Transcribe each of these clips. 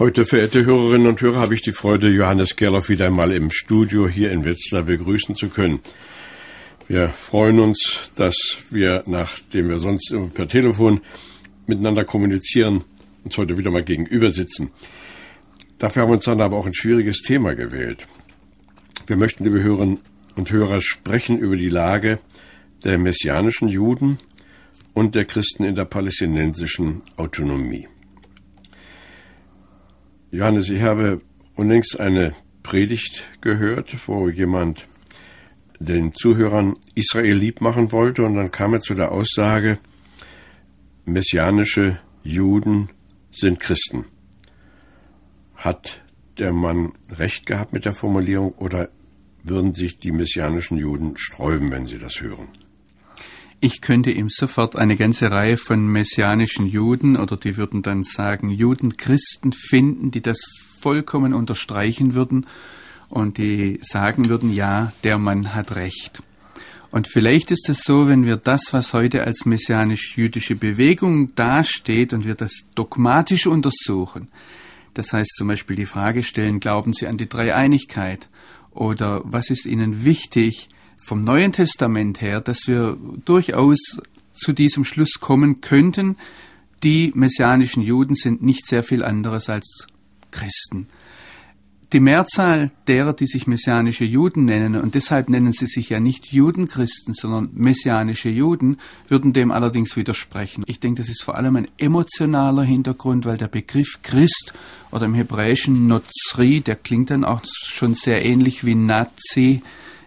Heute, verehrte Hörerinnen und Hörer, habe ich die Freude, Johannes Gerloff wieder einmal im Studio hier in Wetzlar begrüßen zu können. Wir freuen uns, dass wir, nachdem wir sonst per Telefon miteinander kommunizieren, uns heute wieder mal gegenüber sitzen. Dafür haben wir uns dann aber auch ein schwieriges Thema gewählt. Wir möchten, liebe Hörerinnen und Hörer, sprechen über die Lage der messianischen Juden und der Christen in der palästinensischen Autonomie. Johannes, ich habe unlängst eine Predigt gehört, wo jemand den Zuhörern Israel lieb machen wollte und dann kam er zu der Aussage, messianische Juden sind Christen. Hat der Mann recht gehabt mit der Formulierung oder würden sich die messianischen Juden sträuben, wenn sie das hören? Ich könnte ihm sofort eine ganze Reihe von messianischen Juden oder die würden dann sagen Judenchristen finden, die das vollkommen unterstreichen würden und die sagen würden, ja, der Mann hat recht. Und vielleicht ist es so, wenn wir das, was heute als messianisch-jüdische Bewegung dasteht und wir das dogmatisch untersuchen, das heißt zum Beispiel die Frage stellen, glauben Sie an die Dreieinigkeit? Oder was ist Ihnen wichtig? Vom Neuen Testament her, dass wir durchaus zu diesem Schluss kommen könnten, die messianischen Juden sind nicht sehr viel anderes als Christen. Die Mehrzahl derer, die sich messianische Juden nennen, und deshalb nennen sie sich ja nicht Judenchristen, sondern messianische Juden, würden dem allerdings widersprechen. Ich denke, das ist vor allem ein emotionaler Hintergrund, weil der Begriff Christ oder im Hebräischen Nozri, der klingt dann auch schon sehr ähnlich wie Nazi,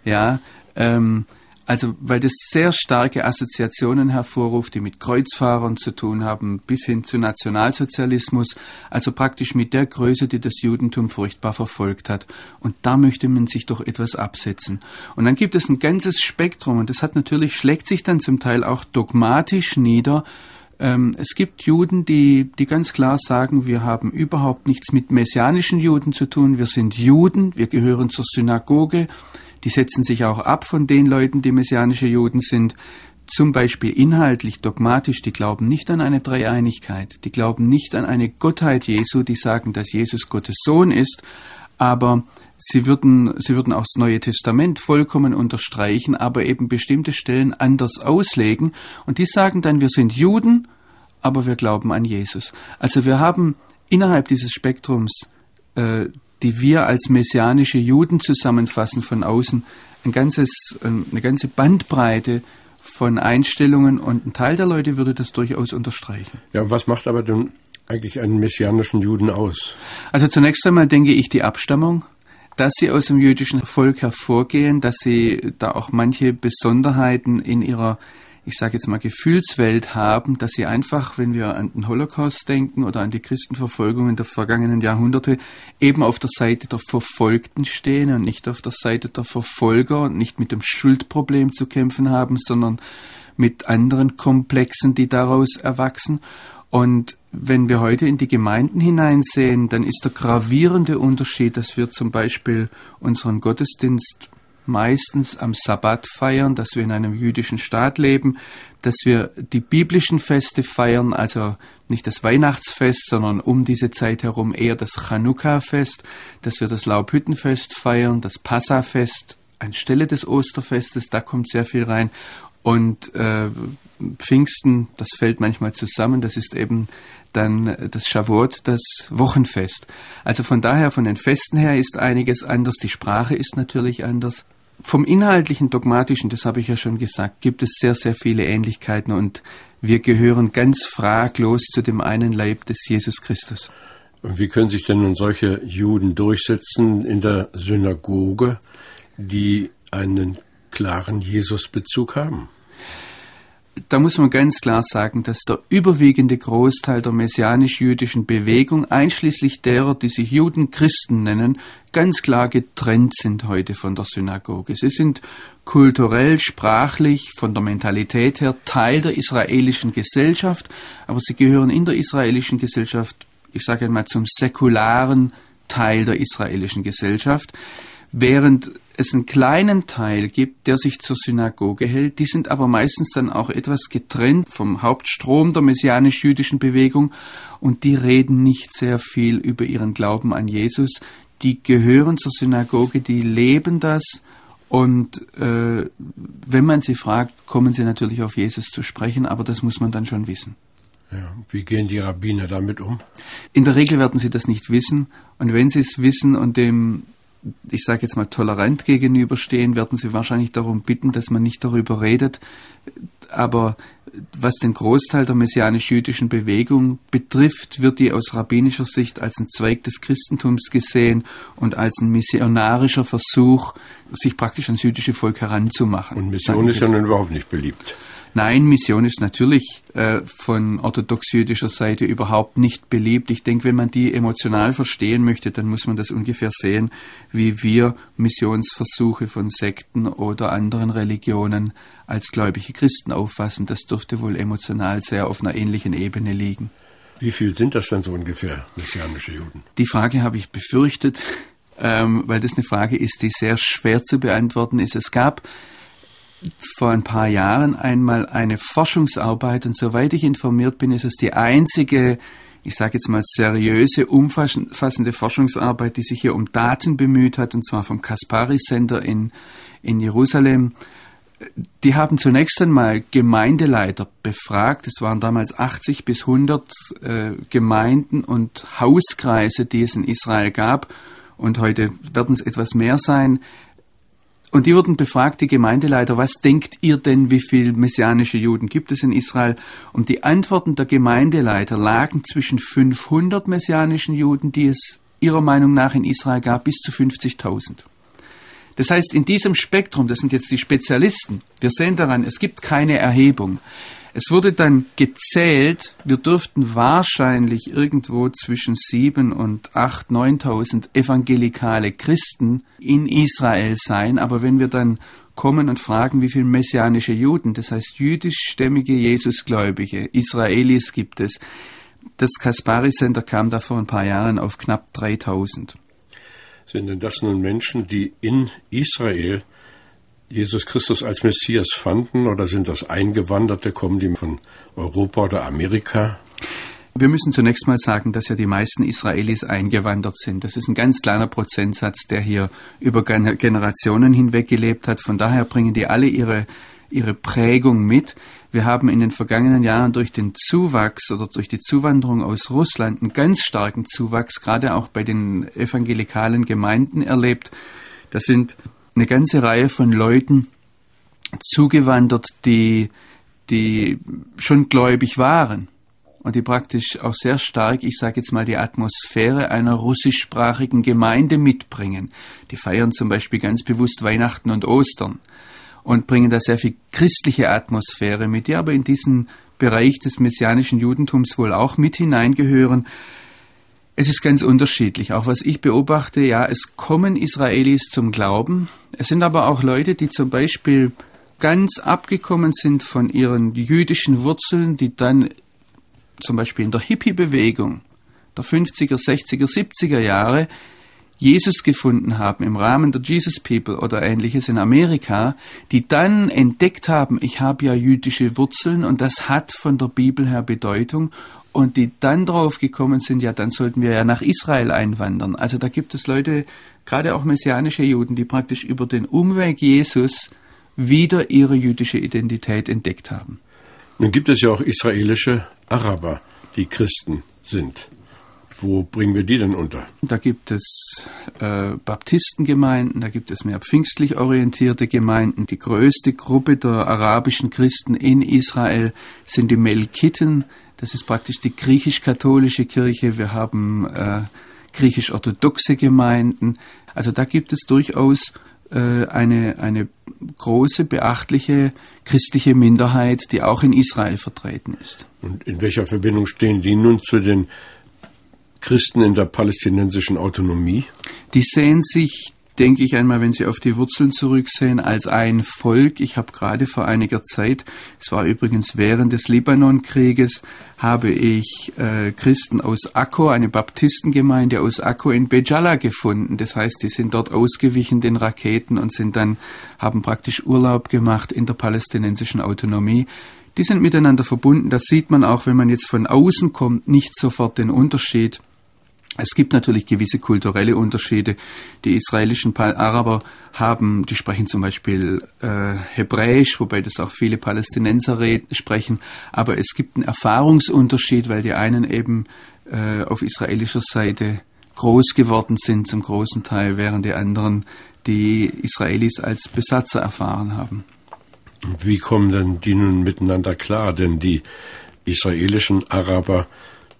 ja, ähm, also, weil das sehr starke Assoziationen hervorruft, die mit Kreuzfahrern zu tun haben, bis hin zu Nationalsozialismus, also praktisch mit der Größe, die das Judentum furchtbar verfolgt hat. Und da möchte man sich doch etwas absetzen. Und dann gibt es ein ganzes Spektrum, und das hat natürlich, schlägt sich dann zum Teil auch dogmatisch nieder, ähm, es gibt Juden, die, die ganz klar sagen, wir haben überhaupt nichts mit messianischen Juden zu tun, wir sind Juden, wir gehören zur Synagoge, die setzen sich auch ab von den Leuten, die messianische Juden sind, zum Beispiel inhaltlich, dogmatisch, die glauben nicht an eine Dreieinigkeit, die glauben nicht an eine Gottheit Jesu, die sagen, dass Jesus Gottes Sohn ist, aber sie würden, sie würden auch das Neue Testament vollkommen unterstreichen, aber eben bestimmte Stellen anders auslegen. Und die sagen dann, wir sind Juden, aber wir glauben an Jesus. Also wir haben innerhalb dieses Spektrums äh, die wir als messianische Juden zusammenfassen von außen, ein ganzes, eine ganze Bandbreite von Einstellungen und ein Teil der Leute würde das durchaus unterstreichen. Ja, und was macht aber denn eigentlich einen messianischen Juden aus? Also zunächst einmal denke ich die Abstammung, dass sie aus dem jüdischen Volk hervorgehen, dass sie da auch manche Besonderheiten in ihrer ich sage jetzt mal, Gefühlswelt haben, dass sie einfach, wenn wir an den Holocaust denken oder an die Christenverfolgungen der vergangenen Jahrhunderte, eben auf der Seite der Verfolgten stehen und nicht auf der Seite der Verfolger und nicht mit dem Schuldproblem zu kämpfen haben, sondern mit anderen Komplexen, die daraus erwachsen. Und wenn wir heute in die Gemeinden hineinsehen, dann ist der gravierende Unterschied, dass wir zum Beispiel unseren Gottesdienst meistens am Sabbat feiern, dass wir in einem jüdischen Staat leben, dass wir die biblischen Feste feiern, also nicht das Weihnachtsfest, sondern um diese Zeit herum eher das Chanukka-Fest, dass wir das Laubhüttenfest feiern, das Passafest anstelle des Osterfestes, da kommt sehr viel rein. Und äh, Pfingsten, das fällt manchmal zusammen, das ist eben dann das Shavuot, das Wochenfest. Also von daher, von den Festen her ist einiges anders, die Sprache ist natürlich anders. Vom inhaltlichen, dogmatischen, das habe ich ja schon gesagt, gibt es sehr, sehr viele Ähnlichkeiten und wir gehören ganz fraglos zu dem einen Leib des Jesus Christus. Und wie können sich denn nun solche Juden durchsetzen in der Synagoge, die einen klaren Jesusbezug haben? Da muss man ganz klar sagen, dass der überwiegende Großteil der messianisch-jüdischen Bewegung, einschließlich derer, die sich Juden Christen nennen, ganz klar getrennt sind heute von der Synagoge. Sie sind kulturell, sprachlich, von der Mentalität her Teil der israelischen Gesellschaft, aber sie gehören in der israelischen Gesellschaft, ich sage einmal, zum säkularen Teil der israelischen Gesellschaft, während es einen kleinen Teil gibt, der sich zur Synagoge hält. Die sind aber meistens dann auch etwas getrennt vom Hauptstrom der messianisch-jüdischen Bewegung und die reden nicht sehr viel über ihren Glauben an Jesus. Die gehören zur Synagoge, die leben das und äh, wenn man sie fragt, kommen sie natürlich auf Jesus zu sprechen, aber das muss man dann schon wissen. Ja, wie gehen die Rabbiner damit um? In der Regel werden sie das nicht wissen. Und wenn sie es wissen und dem ich sage jetzt mal, tolerant gegenüberstehen, werden sie wahrscheinlich darum bitten, dass man nicht darüber redet. Aber was den Großteil der messianisch-jüdischen Bewegung betrifft, wird die aus rabbinischer Sicht als ein Zweig des Christentums gesehen und als ein missionarischer Versuch, sich praktisch ans jüdische Volk heranzumachen. Und Mission ist ja nun überhaupt nicht beliebt. Nein, Mission ist natürlich äh, von orthodox-jüdischer Seite überhaupt nicht beliebt. Ich denke, wenn man die emotional verstehen möchte, dann muss man das ungefähr sehen, wie wir Missionsversuche von Sekten oder anderen Religionen als gläubige Christen auffassen. Das dürfte wohl emotional sehr auf einer ähnlichen Ebene liegen. Wie viel sind das denn so ungefähr, messianische Juden? Die Frage habe ich befürchtet, ähm, weil das eine Frage ist, die sehr schwer zu beantworten ist. Es gab vor ein paar Jahren einmal eine Forschungsarbeit und soweit ich informiert bin, ist es die einzige, ich sage jetzt mal seriöse, umfassende Forschungsarbeit, die sich hier um Daten bemüht hat, und zwar vom Kaspari Center in, in Jerusalem. Die haben zunächst einmal Gemeindeleiter befragt. Es waren damals 80 bis 100 äh, Gemeinden und Hauskreise, die es in Israel gab. Und heute werden es etwas mehr sein. Und die wurden befragt, die Gemeindeleiter, was denkt ihr denn, wie viele messianische Juden gibt es in Israel? Und die Antworten der Gemeindeleiter lagen zwischen 500 messianischen Juden, die es ihrer Meinung nach in Israel gab, bis zu 50.000. Das heißt, in diesem Spektrum, das sind jetzt die Spezialisten, wir sehen daran, es gibt keine Erhebung. Es wurde dann gezählt, wir dürften wahrscheinlich irgendwo zwischen sieben und acht, neuntausend evangelikale Christen in Israel sein, aber wenn wir dann kommen und fragen, wie viele messianische Juden, das heißt jüdischstämmige Jesusgläubige, Israelis gibt es, das Kaspari Center kam da vor ein paar Jahren auf knapp 3000. Sind denn das nun Menschen, die in Israel Jesus Christus als Messias fanden oder sind das Eingewanderte, kommen die von Europa oder Amerika? Wir müssen zunächst mal sagen, dass ja die meisten Israelis eingewandert sind. Das ist ein ganz kleiner Prozentsatz, der hier über Generationen hinweg gelebt hat. Von daher bringen die alle ihre, ihre Prägung mit. Wir haben in den vergangenen Jahren durch den Zuwachs oder durch die Zuwanderung aus Russland einen ganz starken Zuwachs, gerade auch bei den evangelikalen Gemeinden erlebt. Das sind eine ganze Reihe von Leuten zugewandert, die, die schon gläubig waren und die praktisch auch sehr stark, ich sage jetzt mal, die Atmosphäre einer russischsprachigen Gemeinde mitbringen. Die feiern zum Beispiel ganz bewusst Weihnachten und Ostern und bringen da sehr viel christliche Atmosphäre mit, die aber in diesen Bereich des messianischen Judentums wohl auch mit hineingehören. Es ist ganz unterschiedlich. Auch was ich beobachte, ja, es kommen Israelis zum Glauben. Es sind aber auch Leute, die zum Beispiel ganz abgekommen sind von ihren jüdischen Wurzeln, die dann zum Beispiel in der Hippie-Bewegung der 50er, 60er, 70er Jahre Jesus gefunden haben im Rahmen der Jesus People oder ähnliches in Amerika, die dann entdeckt haben, ich habe ja jüdische Wurzeln und das hat von der Bibel her Bedeutung und die dann drauf gekommen sind, ja, dann sollten wir ja nach Israel einwandern. Also da gibt es Leute, gerade auch messianische Juden, die praktisch über den Umweg Jesus wieder ihre jüdische Identität entdeckt haben. Nun gibt es ja auch israelische Araber, die Christen sind. Wo bringen wir die denn unter? Da gibt es äh, Baptistengemeinden, da gibt es mehr pfingstlich orientierte Gemeinden. Die größte Gruppe der arabischen Christen in Israel sind die Melkiten, das ist praktisch die griechisch-katholische Kirche. Wir haben äh, griechisch-orthodoxe Gemeinden. Also da gibt es durchaus äh, eine, eine große, beachtliche christliche Minderheit, die auch in Israel vertreten ist. Und in welcher Verbindung stehen die nun zu den Christen in der palästinensischen Autonomie? Die sehen sich denke ich einmal, wenn Sie auf die Wurzeln zurücksehen, als ein Volk. Ich habe gerade vor einiger Zeit, es war übrigens während des Libanonkrieges, habe ich äh, Christen aus Akko, eine Baptistengemeinde aus Akko in Bejala gefunden. Das heißt, die sind dort ausgewichen den Raketen und sind dann, haben praktisch Urlaub gemacht in der palästinensischen Autonomie. Die sind miteinander verbunden. Das sieht man auch, wenn man jetzt von außen kommt, nicht sofort den Unterschied. Es gibt natürlich gewisse kulturelle Unterschiede. Die israelischen Araber haben, die sprechen zum Beispiel äh, Hebräisch, wobei das auch viele Palästinenser sprechen. Aber es gibt einen Erfahrungsunterschied, weil die einen eben äh, auf israelischer Seite groß geworden sind zum großen Teil, während die anderen die Israelis als Besatzer erfahren haben. Wie kommen denn die nun miteinander klar? Denn die israelischen Araber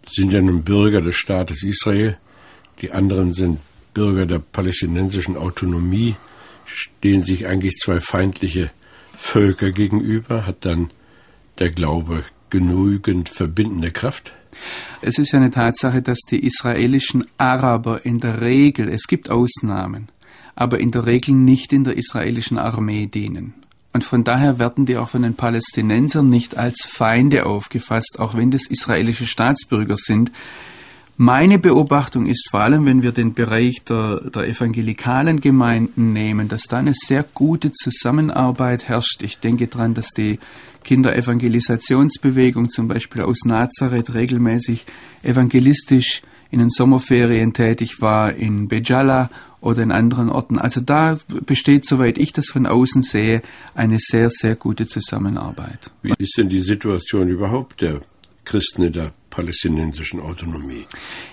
sind ja nun Bürger des Staates Israel, die anderen sind Bürger der palästinensischen Autonomie, stehen sich eigentlich zwei feindliche Völker gegenüber, hat dann der Glaube genügend verbindende Kraft? Es ist ja eine Tatsache, dass die israelischen Araber in der Regel, es gibt Ausnahmen, aber in der Regel nicht in der israelischen Armee dienen. Und von daher werden die auch von den Palästinensern nicht als Feinde aufgefasst, auch wenn das israelische Staatsbürger sind. Meine Beobachtung ist vor allem, wenn wir den Bereich der, der evangelikalen Gemeinden nehmen, dass da eine sehr gute Zusammenarbeit herrscht. Ich denke daran, dass die Kinderevangelisationsbewegung zum Beispiel aus Nazareth regelmäßig evangelistisch in den Sommerferien tätig war in Bejala oder in anderen Orten. Also da besteht, soweit ich das von außen sehe, eine sehr, sehr gute Zusammenarbeit. Wie ist denn die Situation überhaupt der Christen in der palästinensischen Autonomie?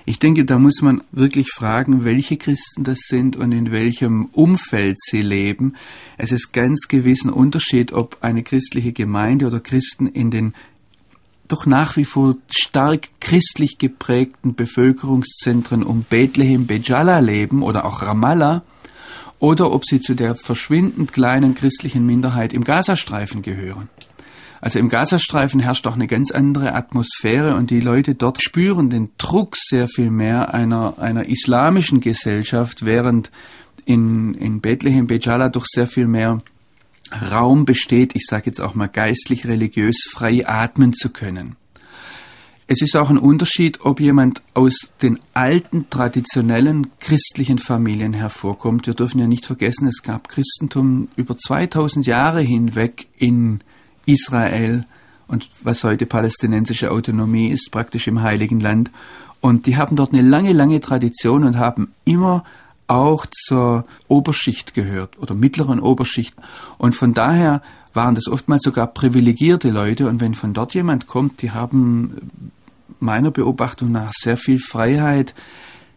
Ich denke, da muss man wirklich fragen, welche Christen das sind und in welchem Umfeld sie leben. Es ist ganz gewiss ein Unterschied, ob eine christliche Gemeinde oder Christen in den doch nach wie vor stark christlich geprägten Bevölkerungszentren um Bethlehem, Bejala leben oder auch Ramallah, oder ob sie zu der verschwindend kleinen christlichen Minderheit im Gazastreifen gehören. Also im Gazastreifen herrscht auch eine ganz andere Atmosphäre und die Leute dort spüren den Druck sehr viel mehr einer, einer islamischen Gesellschaft, während in, in Bethlehem, Bejala doch sehr viel mehr Raum besteht, ich sage jetzt auch mal geistlich, religiös frei atmen zu können. Es ist auch ein Unterschied, ob jemand aus den alten, traditionellen christlichen Familien hervorkommt. Wir dürfen ja nicht vergessen, es gab Christentum über 2000 Jahre hinweg in Israel und was heute palästinensische Autonomie ist, praktisch im Heiligen Land. Und die haben dort eine lange, lange Tradition und haben immer auch zur Oberschicht gehört oder mittleren Oberschicht. Und von daher waren das oftmals sogar privilegierte Leute. Und wenn von dort jemand kommt, die haben meiner Beobachtung nach sehr viel Freiheit.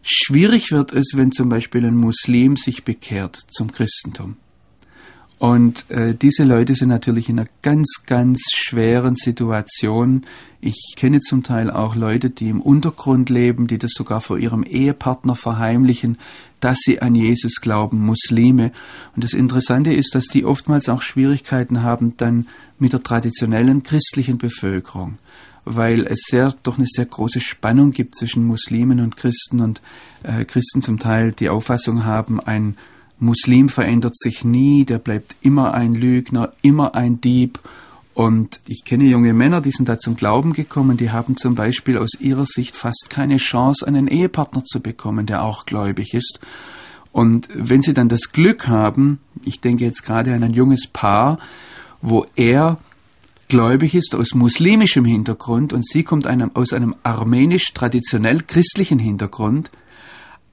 Schwierig wird es, wenn zum Beispiel ein Muslim sich bekehrt zum Christentum. Und äh, diese Leute sind natürlich in einer ganz, ganz schweren Situation. Ich kenne zum Teil auch Leute, die im Untergrund leben, die das sogar vor ihrem Ehepartner verheimlichen, dass sie an Jesus glauben, Muslime. Und das Interessante ist, dass die oftmals auch Schwierigkeiten haben dann mit der traditionellen christlichen Bevölkerung, weil es sehr doch eine sehr große Spannung gibt zwischen Muslimen und Christen und äh, Christen zum Teil die Auffassung haben, ein Muslim verändert sich nie, der bleibt immer ein Lügner, immer ein Dieb. Und ich kenne junge Männer, die sind da zum Glauben gekommen, die haben zum Beispiel aus ihrer Sicht fast keine Chance, einen Ehepartner zu bekommen, der auch gläubig ist. Und wenn sie dann das Glück haben, ich denke jetzt gerade an ein junges Paar, wo er gläubig ist aus muslimischem Hintergrund und sie kommt einem, aus einem armenisch traditionell christlichen Hintergrund,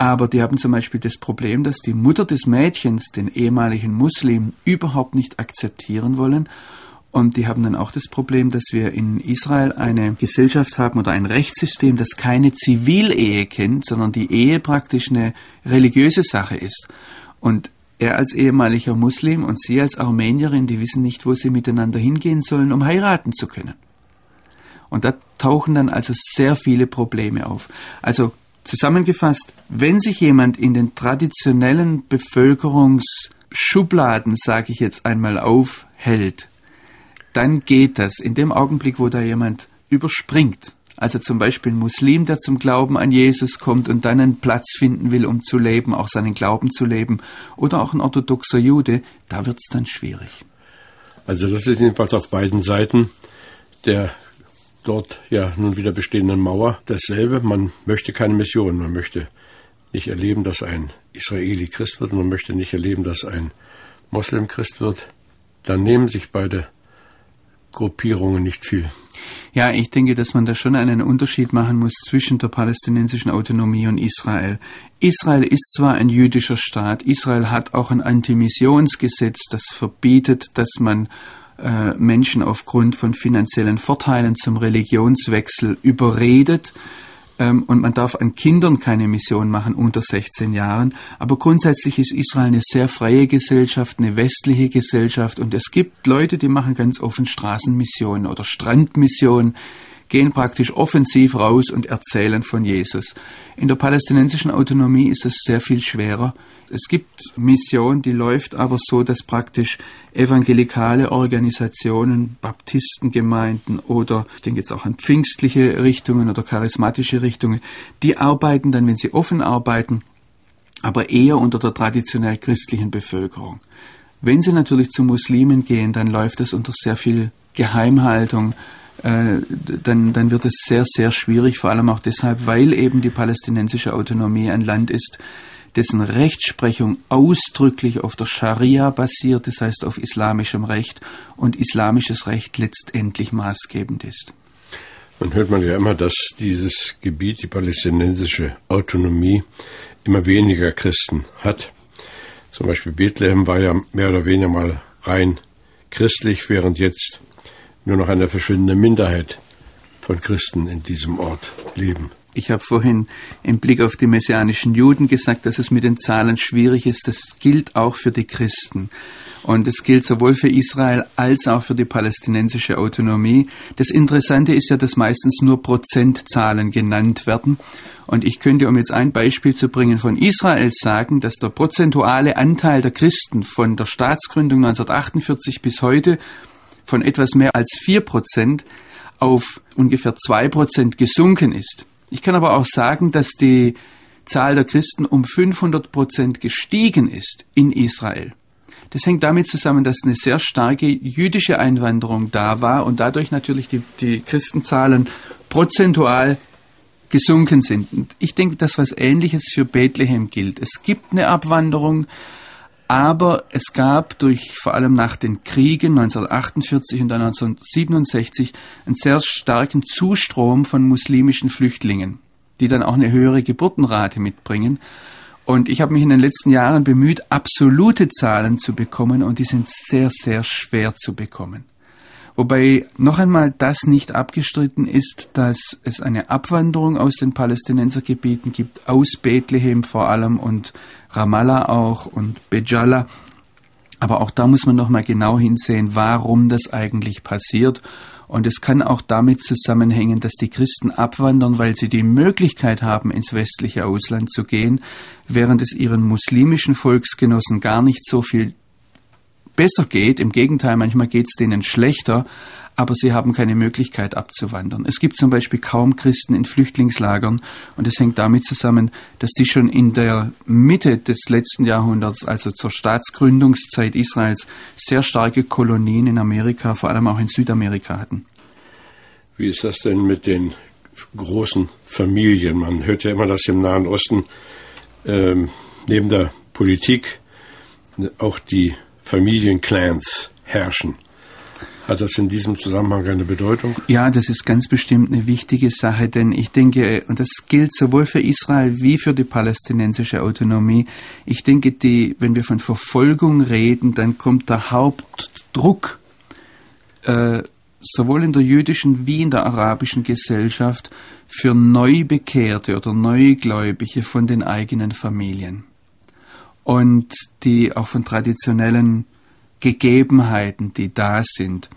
aber die haben zum Beispiel das Problem, dass die Mutter des Mädchens den ehemaligen Muslim überhaupt nicht akzeptieren wollen. Und die haben dann auch das Problem, dass wir in Israel eine Gesellschaft haben oder ein Rechtssystem, das keine Zivilehe kennt, sondern die Ehe praktisch eine religiöse Sache ist. Und er als ehemaliger Muslim und sie als Armenierin, die wissen nicht, wo sie miteinander hingehen sollen, um heiraten zu können. Und da tauchen dann also sehr viele Probleme auf. Also Zusammengefasst, wenn sich jemand in den traditionellen Bevölkerungs Schubladen, sage ich jetzt einmal, aufhält, dann geht das. In dem Augenblick, wo da jemand überspringt, also zum Beispiel ein Muslim, der zum Glauben an Jesus kommt und dann einen Platz finden will, um zu leben, auch seinen Glauben zu leben, oder auch ein orthodoxer Jude, da wird es dann schwierig. Also das ist jedenfalls auf beiden Seiten der dort ja nun wieder bestehenden Mauer dasselbe. Man möchte keine Mission, man möchte nicht erleben, dass ein Israeli Christ wird, man möchte nicht erleben, dass ein Moslem Christ wird. Dann nehmen sich beide Gruppierungen nicht viel. Ja, ich denke, dass man da schon einen Unterschied machen muss zwischen der palästinensischen Autonomie und Israel. Israel ist zwar ein jüdischer Staat, Israel hat auch ein Antimissionsgesetz, das verbietet, dass man äh, Menschen aufgrund von finanziellen Vorteilen zum Religionswechsel überredet. Ähm, und man darf an Kindern keine Mission machen unter 16 Jahren. Aber grundsätzlich ist Israel eine sehr freie Gesellschaft, eine westliche Gesellschaft. Und es gibt Leute, die machen ganz offen Straßenmissionen oder Strandmissionen gehen praktisch offensiv raus und erzählen von Jesus. In der palästinensischen Autonomie ist es sehr viel schwerer. Es gibt Mission, die läuft aber so, dass praktisch evangelikale Organisationen, Baptistengemeinden oder ich denke jetzt auch an pfingstliche Richtungen oder charismatische Richtungen, die arbeiten dann, wenn sie offen arbeiten, aber eher unter der traditionell christlichen Bevölkerung. Wenn sie natürlich zu Muslimen gehen, dann läuft es unter sehr viel Geheimhaltung, dann, dann wird es sehr, sehr schwierig, vor allem auch deshalb, weil eben die palästinensische Autonomie ein Land ist, dessen Rechtsprechung ausdrücklich auf der Scharia basiert, das heißt auf islamischem Recht und islamisches Recht letztendlich maßgebend ist. Man hört man ja immer, dass dieses Gebiet, die palästinensische Autonomie, immer weniger Christen hat. Zum Beispiel Bethlehem war ja mehr oder weniger mal rein christlich, während jetzt nur noch eine verschwindende Minderheit von Christen in diesem Ort leben. Ich habe vorhin im Blick auf die messianischen Juden gesagt, dass es mit den Zahlen schwierig ist. Das gilt auch für die Christen. Und es gilt sowohl für Israel als auch für die palästinensische Autonomie. Das Interessante ist ja, dass meistens nur Prozentzahlen genannt werden. Und ich könnte, um jetzt ein Beispiel zu bringen, von Israel sagen, dass der prozentuale Anteil der Christen von der Staatsgründung 1948 bis heute von etwas mehr als vier Prozent auf ungefähr zwei Prozent gesunken ist. Ich kann aber auch sagen, dass die Zahl der Christen um 500 Prozent gestiegen ist in Israel. Das hängt damit zusammen, dass eine sehr starke jüdische Einwanderung da war und dadurch natürlich die, die Christenzahlen prozentual gesunken sind. Und ich denke, dass was Ähnliches für Bethlehem gilt. Es gibt eine Abwanderung, aber es gab durch vor allem nach den Kriegen 1948 und dann 1967 einen sehr starken Zustrom von muslimischen Flüchtlingen, die dann auch eine höhere Geburtenrate mitbringen. Und ich habe mich in den letzten Jahren bemüht, absolute Zahlen zu bekommen und die sind sehr, sehr schwer zu bekommen. Wobei noch einmal das nicht abgestritten ist, dass es eine Abwanderung aus den Palästinensergebieten gibt, aus Bethlehem vor allem und Ramallah auch und Bejala. Aber auch da muss man noch mal genau hinsehen, warum das eigentlich passiert. Und es kann auch damit zusammenhängen, dass die Christen abwandern, weil sie die Möglichkeit haben, ins westliche Ausland zu gehen, während es ihren muslimischen Volksgenossen gar nicht so viel besser geht. Im Gegenteil, manchmal geht es denen schlechter, aber sie haben keine Möglichkeit abzuwandern. Es gibt zum Beispiel kaum Christen in Flüchtlingslagern und es hängt damit zusammen, dass die schon in der Mitte des letzten Jahrhunderts, also zur Staatsgründungszeit Israels, sehr starke Kolonien in Amerika, vor allem auch in Südamerika hatten. Wie ist das denn mit den großen Familien? Man hört ja immer, dass im Nahen Osten ähm, neben der Politik auch die Familienclans herrschen. Hat das in diesem Zusammenhang eine Bedeutung? Ja, das ist ganz bestimmt eine wichtige Sache, denn ich denke, und das gilt sowohl für Israel wie für die palästinensische Autonomie, ich denke, die, wenn wir von Verfolgung reden, dann kommt der Hauptdruck äh, sowohl in der jüdischen wie in der arabischen Gesellschaft für Neubekehrte oder Neugläubige von den eigenen Familien und die auch von traditionellen Gegebenheiten, die da sind.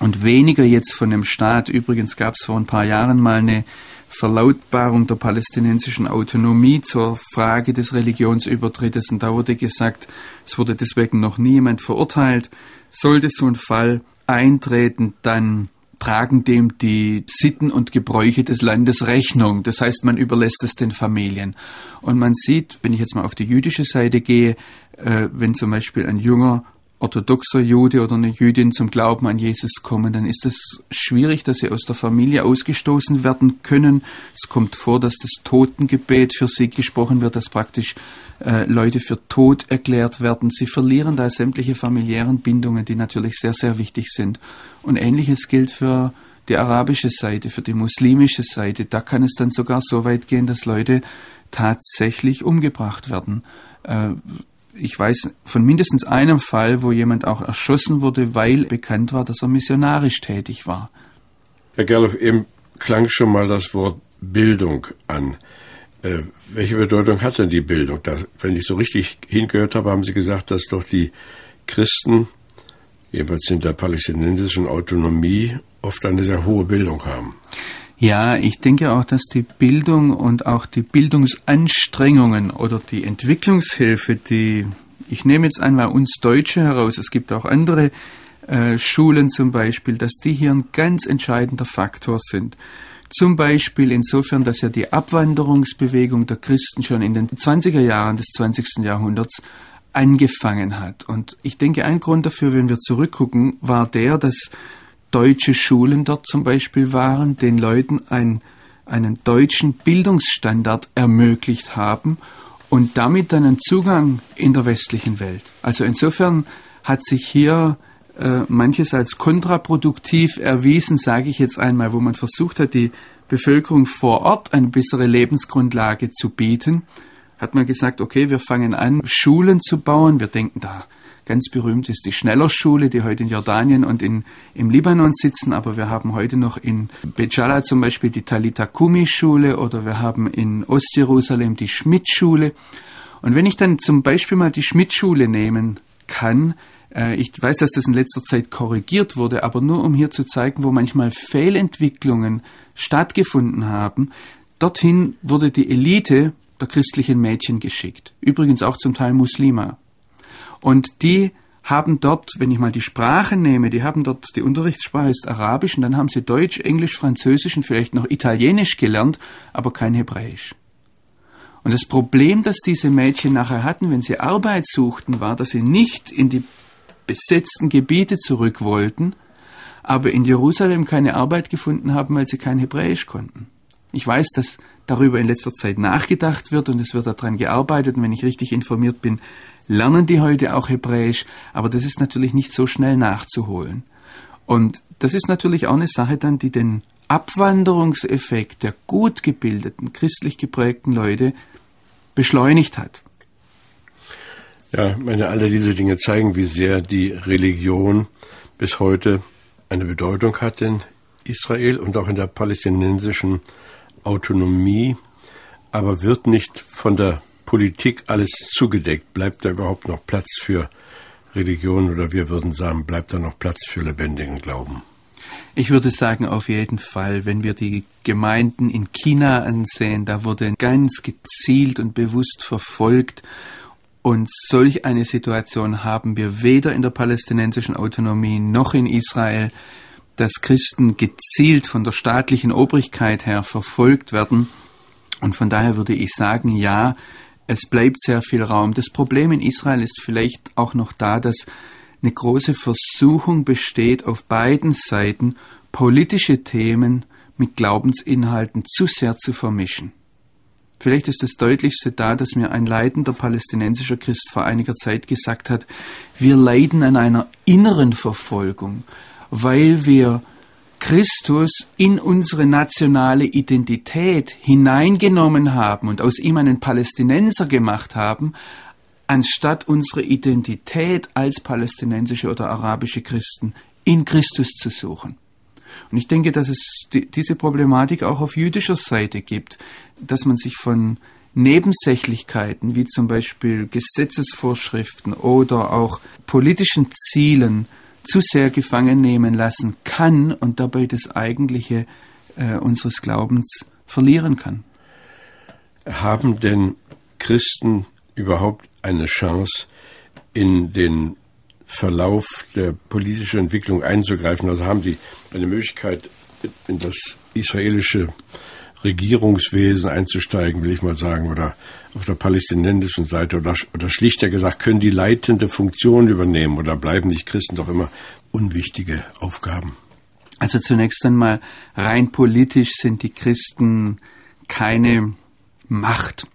Und weniger jetzt von dem Staat. Übrigens gab es vor ein paar Jahren mal eine Verlautbarung der palästinensischen Autonomie zur Frage des Religionsübertrittes. Und da wurde gesagt, es wurde deswegen noch niemand verurteilt. Sollte so ein Fall eintreten, dann tragen dem die Sitten und Gebräuche des Landes Rechnung. Das heißt, man überlässt es den Familien. Und man sieht, wenn ich jetzt mal auf die jüdische Seite gehe, äh, wenn zum Beispiel ein junger orthodoxer Jude oder eine Jüdin zum Glauben an Jesus kommen, dann ist es schwierig, dass sie aus der Familie ausgestoßen werden können. Es kommt vor, dass das Totengebet für sie gesprochen wird, dass praktisch äh, Leute für tot erklärt werden. Sie verlieren da sämtliche familiären Bindungen, die natürlich sehr, sehr wichtig sind. Und ähnliches gilt für die arabische Seite, für die muslimische Seite. Da kann es dann sogar so weit gehen, dass Leute tatsächlich umgebracht werden. Äh, ich weiß von mindestens einem Fall, wo jemand auch erschossen wurde, weil bekannt war, dass er missionarisch tätig war. Herr Gerloff, eben klang schon mal das Wort Bildung an. Äh, welche Bedeutung hat denn die Bildung? Da, wenn ich so richtig hingehört habe, haben Sie gesagt, dass doch die Christen, jeweils in der palästinensischen Autonomie, oft eine sehr hohe Bildung haben. Ja, ich denke auch, dass die Bildung und auch die Bildungsanstrengungen oder die Entwicklungshilfe, die ich nehme jetzt einmal uns Deutsche heraus, es gibt auch andere äh, Schulen zum Beispiel, dass die hier ein ganz entscheidender Faktor sind. Zum Beispiel insofern, dass ja die Abwanderungsbewegung der Christen schon in den 20er Jahren des 20. Jahrhunderts angefangen hat. Und ich denke, ein Grund dafür, wenn wir zurückgucken, war der, dass deutsche Schulen dort zum Beispiel waren, den Leuten ein, einen deutschen Bildungsstandard ermöglicht haben und damit einen Zugang in der westlichen Welt. Also insofern hat sich hier äh, manches als kontraproduktiv erwiesen, sage ich jetzt einmal, wo man versucht hat, die Bevölkerung vor Ort eine bessere Lebensgrundlage zu bieten, hat man gesagt, okay, wir fangen an, Schulen zu bauen. Wir denken da Ganz berühmt ist die Schnellerschule, die heute in Jordanien und in, im Libanon sitzen, aber wir haben heute noch in Bejala zum Beispiel die Talita Kumi Schule oder wir haben in Ostjerusalem die Schmidt-Schule. Und wenn ich dann zum Beispiel mal die Schmidt-Schule nehmen kann, äh, ich weiß, dass das in letzter Zeit korrigiert wurde, aber nur um hier zu zeigen, wo manchmal Fehlentwicklungen stattgefunden haben. Dorthin wurde die Elite der christlichen Mädchen geschickt. Übrigens auch zum Teil Muslima. Und die haben dort, wenn ich mal die Sprache nehme, die haben dort, die Unterrichtssprache ist Arabisch und dann haben sie Deutsch, Englisch, Französisch und vielleicht noch Italienisch gelernt, aber kein Hebräisch. Und das Problem, das diese Mädchen nachher hatten, wenn sie Arbeit suchten, war, dass sie nicht in die besetzten Gebiete zurück wollten, aber in Jerusalem keine Arbeit gefunden haben, weil sie kein Hebräisch konnten. Ich weiß, dass darüber in letzter Zeit nachgedacht wird und es wird daran gearbeitet. Und wenn ich richtig informiert bin, lernen die heute auch Hebräisch, aber das ist natürlich nicht so schnell nachzuholen. Und das ist natürlich auch eine Sache dann, die den Abwanderungseffekt der gut gebildeten, christlich geprägten Leute beschleunigt hat. Ja, meine, alle diese Dinge zeigen, wie sehr die Religion bis heute eine Bedeutung hat in Israel und auch in der palästinensischen Autonomie, aber wird nicht von der Politik alles zugedeckt? Bleibt da überhaupt noch Platz für Religion oder wir würden sagen, bleibt da noch Platz für lebendigen Glauben? Ich würde sagen, auf jeden Fall, wenn wir die Gemeinden in China ansehen, da wurde ganz gezielt und bewusst verfolgt. Und solch eine Situation haben wir weder in der palästinensischen Autonomie noch in Israel, dass Christen gezielt von der staatlichen Obrigkeit her verfolgt werden. Und von daher würde ich sagen, ja, es bleibt sehr viel Raum. Das Problem in Israel ist vielleicht auch noch da, dass eine große Versuchung besteht, auf beiden Seiten politische Themen mit Glaubensinhalten zu sehr zu vermischen. Vielleicht ist das Deutlichste da, dass mir ein leidender palästinensischer Christ vor einiger Zeit gesagt hat, wir leiden an einer inneren Verfolgung, weil wir Christus in unsere nationale Identität hineingenommen haben und aus ihm einen Palästinenser gemacht haben, anstatt unsere Identität als palästinensische oder arabische Christen in Christus zu suchen. Und ich denke, dass es die, diese Problematik auch auf jüdischer Seite gibt, dass man sich von Nebensächlichkeiten wie zum Beispiel Gesetzesvorschriften oder auch politischen Zielen zu sehr gefangen nehmen lassen kann und dabei das eigentliche äh, unseres Glaubens verlieren kann. Haben denn Christen überhaupt eine Chance, in den Verlauf der politischen Entwicklung einzugreifen? Also haben die eine Möglichkeit, in das israelische Regierungswesen einzusteigen, will ich mal sagen, oder auf der palästinensischen Seite oder, oder schlichter gesagt, können die leitende Funktion übernehmen oder bleiben nicht Christen doch immer unwichtige Aufgaben? Also zunächst einmal rein politisch sind die Christen keine Macht.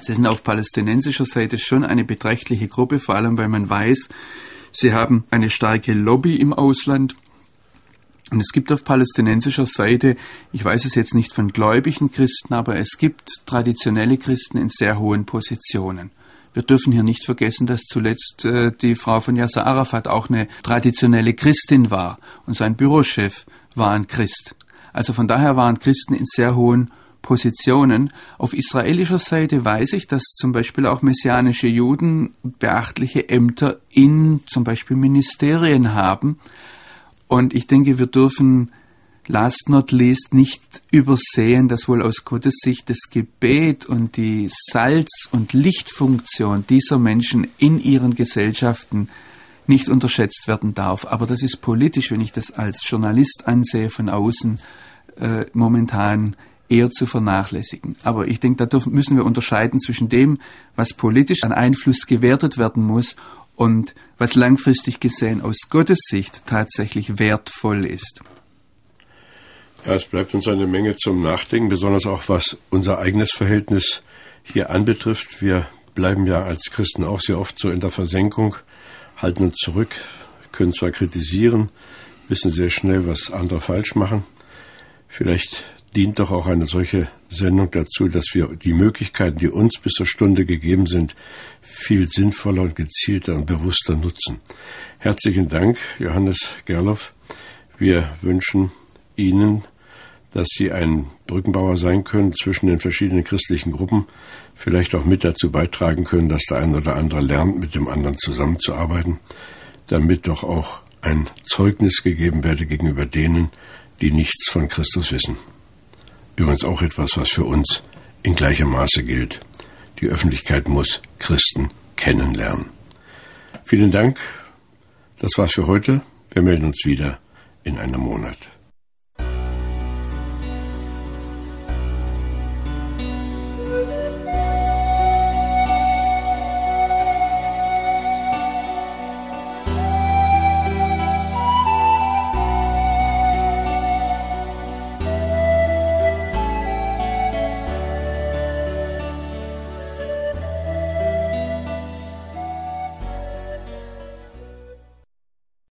Sie sind auf palästinensischer Seite schon eine beträchtliche Gruppe, vor allem weil man weiß, sie haben eine starke Lobby im Ausland. Und es gibt auf palästinensischer Seite, ich weiß es jetzt nicht von gläubigen Christen, aber es gibt traditionelle Christen in sehr hohen Positionen. Wir dürfen hier nicht vergessen, dass zuletzt äh, die Frau von Yasser Arafat auch eine traditionelle Christin war und sein Bürochef war ein Christ. Also von daher waren Christen in sehr hohen Positionen. Auf israelischer Seite weiß ich, dass zum Beispiel auch messianische Juden beachtliche Ämter in zum Beispiel Ministerien haben. Und ich denke, wir dürfen last not least nicht übersehen, dass wohl aus Gottes Sicht das Gebet und die Salz- und Lichtfunktion dieser Menschen in ihren Gesellschaften nicht unterschätzt werden darf. Aber das ist politisch, wenn ich das als Journalist ansehe, von außen äh, momentan eher zu vernachlässigen. Aber ich denke, da müssen wir unterscheiden zwischen dem, was politisch an Einfluss gewertet werden muss und was langfristig gesehen aus Gottes Sicht tatsächlich wertvoll ist. Ja, es bleibt uns eine Menge zum Nachdenken, besonders auch was unser eigenes Verhältnis hier anbetrifft. Wir bleiben ja als Christen auch sehr oft so in der Versenkung, halten uns zurück, können zwar kritisieren, wissen sehr schnell, was andere falsch machen. Vielleicht dient doch auch eine solche Sendung dazu, dass wir die Möglichkeiten, die uns bis zur Stunde gegeben sind, viel sinnvoller und gezielter und bewusster nutzen. Herzlichen Dank, Johannes Gerloff. Wir wünschen Ihnen, dass Sie ein Brückenbauer sein können zwischen den verschiedenen christlichen Gruppen, vielleicht auch mit dazu beitragen können, dass der eine oder andere lernt, mit dem anderen zusammenzuarbeiten, damit doch auch ein Zeugnis gegeben werde gegenüber denen, die nichts von Christus wissen. Übrigens auch etwas, was für uns in gleichem Maße gilt. Die Öffentlichkeit muss Christen kennenlernen. Vielen Dank. Das war's für heute. Wir melden uns wieder in einem Monat.